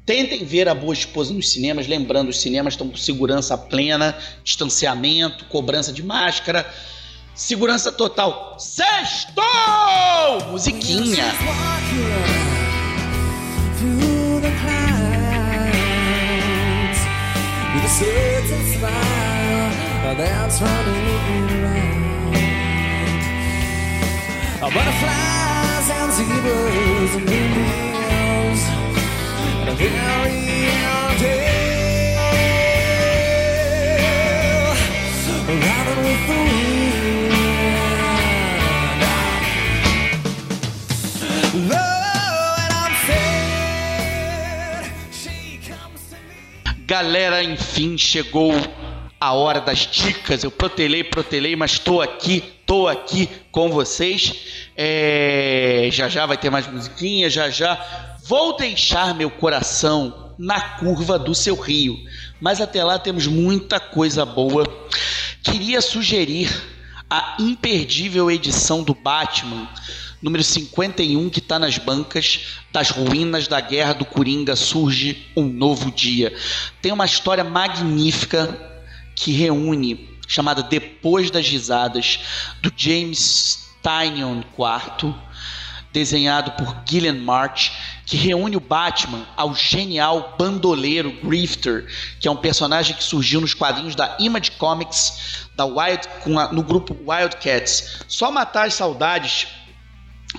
tentem ver A Boa Esposa nos cinemas. Lembrando, os cinemas estão com segurança plena, distanciamento, cobrança de máscara. Segurança total. Sextou! Musiquinha. With a certain smile that's running around. Butterflies and zebras and moonbeams and a very young tale riding with the wind. Love Galera, enfim, chegou a hora das dicas. Eu protelei, protelei, mas estou aqui, estou aqui com vocês. É... Já já vai ter mais musiquinha, já já. Vou deixar meu coração na curva do seu rio. Mas até lá temos muita coisa boa. Queria sugerir a imperdível edição do Batman número 51, que está nas bancas. Das ruínas da guerra do Coringa surge um novo dia. Tem uma história magnífica que reúne, chamada Depois das Risadas, do James Tynion IV, desenhado por Gillian March, que reúne o Batman ao genial bandoleiro Grifter, que é um personagem que surgiu nos quadrinhos da Image Comics, da Wild, a, no grupo Wildcats. Só matar as saudades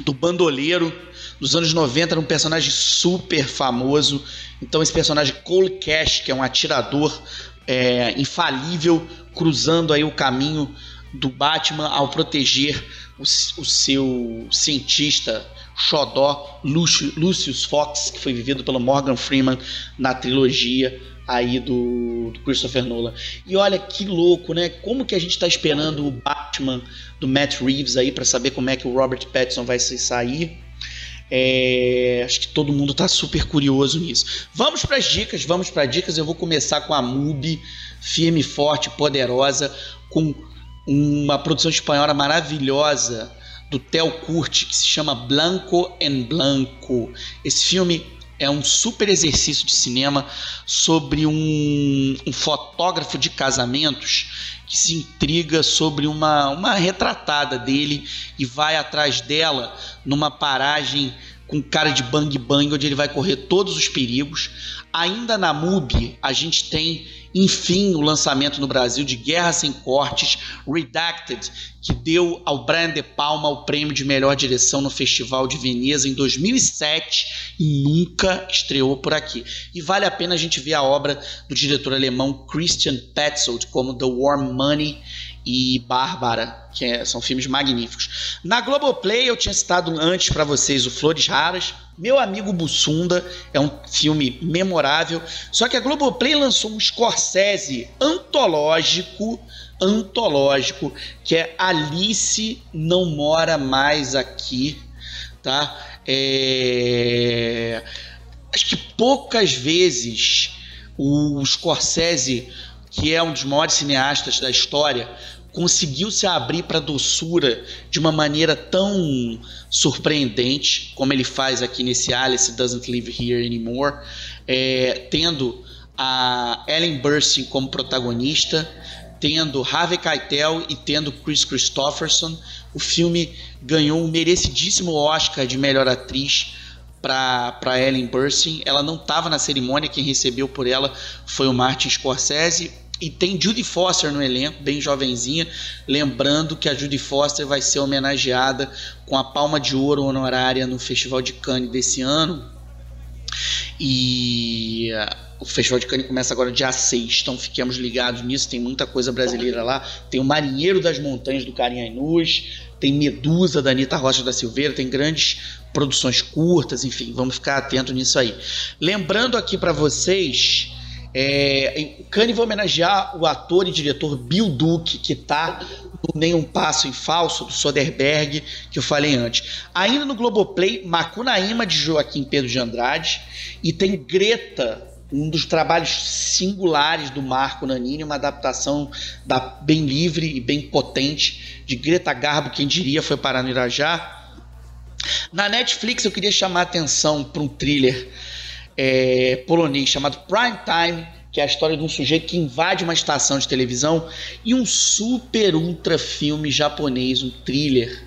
do bandoleiro dos anos 90, era um personagem super famoso. Então, esse personagem Cole Cash, que é um atirador é, infalível, cruzando aí o caminho do Batman ao proteger o, o seu cientista xodó Lucius Fox, que foi vivido pelo Morgan Freeman na trilogia aí do, do, Christopher Nolan. E olha que louco, né? Como que a gente está esperando o Batman do Matt Reeves aí para saber como é que o Robert Pattinson vai se sair. É, acho que todo mundo está super curioso nisso. Vamos para as dicas, vamos para dicas. Eu vou começar com a MUBI, firme, forte, poderosa, com uma produção espanhola maravilhosa do Theo Curti que se chama Blanco en Blanco. Esse filme é um super exercício de cinema sobre um, um, fotógrafo de casamentos que se intriga sobre uma, uma retratada dele e vai atrás dela numa paragem com cara de bang bang, onde ele vai correr todos os perigos. Ainda na MUBI, a gente tem, enfim, o lançamento no Brasil de Guerra Sem Cortes, Redacted, que deu ao Brian De Palma o prêmio de melhor direção no Festival de Veneza em 2007 e nunca estreou por aqui. E vale a pena a gente ver a obra do diretor alemão Christian Petzold, como The Warm Money e Bárbara, que é, são filmes magníficos. Na Globoplay eu tinha citado antes para vocês o Flores Raras. Meu amigo Bussunda é um filme memorável. Só que a Globoplay lançou um Scorsese antológico, antológico, que é Alice não mora mais aqui, tá? É... Acho que poucas vezes o Scorsese, que é um dos maiores cineastas da história, conseguiu se abrir para a doçura de uma maneira tão surpreendente como ele faz aqui nesse Alice Doesn't Live Here Anymore, é, tendo a Ellen Burstyn como protagonista, tendo Harvey Keitel e tendo Chris Christopherson. O filme ganhou um merecidíssimo Oscar de melhor atriz para Ellen Burstyn. Ela não estava na cerimônia, quem recebeu por ela foi o Martin Scorsese. E tem Judy Foster no elenco, bem jovenzinha. Lembrando que a Judy Foster vai ser homenageada com a Palma de Ouro honorária no Festival de Cannes desse ano. E uh, o Festival de Cannes começa agora dia 6, então fiquemos ligados nisso. Tem muita coisa brasileira lá. Tem o Marinheiro das Montanhas do Carinha Inus, tem Medusa da Anitta Rocha da Silveira, tem grandes produções curtas, enfim, vamos ficar atento nisso aí. Lembrando aqui para vocês é, o Kanye vai homenagear o ator e diretor Bill Duke, que está no Nenhum Passo em Falso, do Soderbergh, que eu falei antes. Ainda no Globoplay, Macunaíma, de Joaquim Pedro de Andrade, e tem Greta, um dos trabalhos singulares do Marco Nanini, uma adaptação da, bem livre e bem potente de Greta Garbo, quem diria, foi parar no Irajá. Na Netflix eu queria chamar a atenção para um thriller é, polonês chamado Prime Time, que é a história de um sujeito que invade uma estação de televisão, e um super ultra filme japonês, um thriller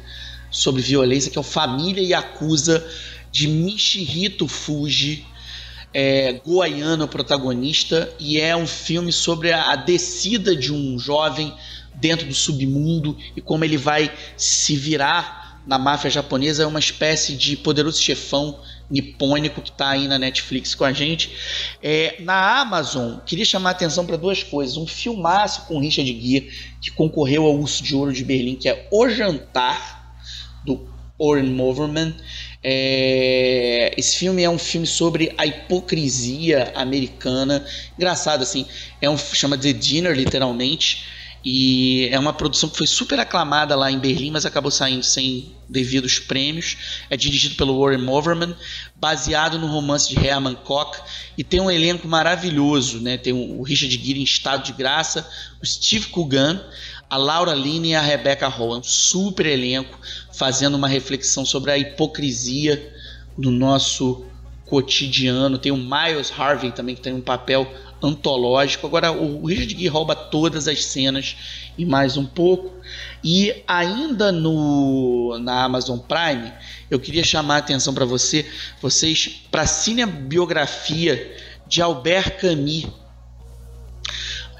sobre violência, que é o Família e Acusa, de Mishihito Fuji, é, goiano protagonista, e é um filme sobre a, a descida de um jovem dentro do submundo e como ele vai se virar na máfia japonesa, é uma espécie de poderoso chefão nipônico que está aí na Netflix com a gente. É, na Amazon, queria chamar a atenção para duas coisas. Um filmaço com Richard Gere, que concorreu ao Urso de Ouro de Berlim, que é O Jantar, do Oren Moverman. É, esse filme é um filme sobre a hipocrisia americana. Engraçado, assim, é um chama The Dinner, literalmente. E é uma produção que foi super aclamada lá em Berlim, mas acabou saindo sem devidos prêmios. É dirigido pelo Warren Moverman, baseado no romance de Herman Koch e tem um elenco maravilhoso, né? Tem o Richard Gere em estado de graça, o Steve Coogan, a Laura Linney e a Rebecca Hall. É um super elenco fazendo uma reflexão sobre a hipocrisia do nosso cotidiano. Tem o Miles Harvey também que tem um papel antológico. Agora, o Richard Gere rouba todas as cenas e mais um pouco. E ainda no na Amazon Prime, eu queria chamar a atenção para você, vocês para a cinebiografia de Albert Camus,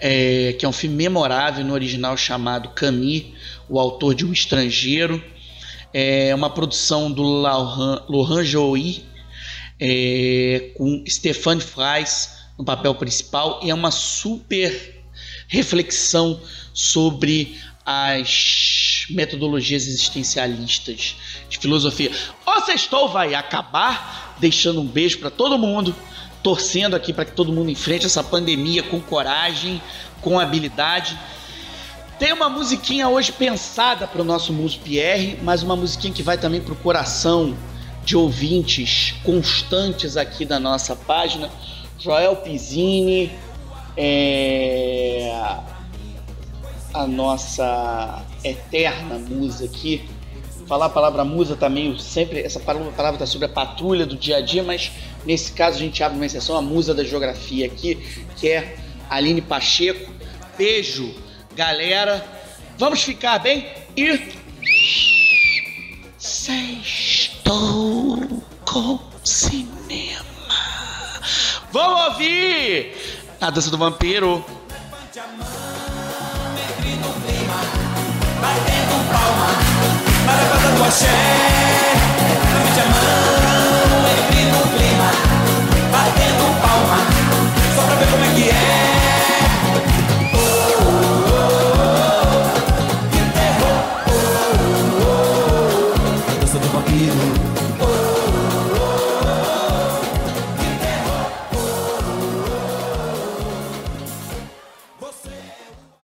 é, que é um filme memorável no original chamado Camus, o autor de Um Estrangeiro. É uma produção do Laurent, Laurent é, com Stéphane Fries no papel principal e é uma super reflexão sobre as metodologias existencialistas de filosofia. O Sextou vai acabar deixando um beijo para todo mundo, torcendo aqui para que todo mundo enfrente essa pandemia com coragem, com habilidade. Tem uma musiquinha hoje pensada para o nosso Muso Pierre, mas uma musiquinha que vai também para o coração de ouvintes constantes aqui da nossa página. Joel Pizzini, é, a nossa eterna musa aqui. Falar a palavra musa também, sempre essa palavra está sobre a patrulha do dia a dia, mas nesse caso a gente abre uma exceção, a musa da geografia aqui, que é Aline Pacheco. Beijo, galera. Vamos ficar bem e. Sextou! com cinema. Vamos ouvir a dança do vampiro.
Batendo palma, maracata do axé, me chamando.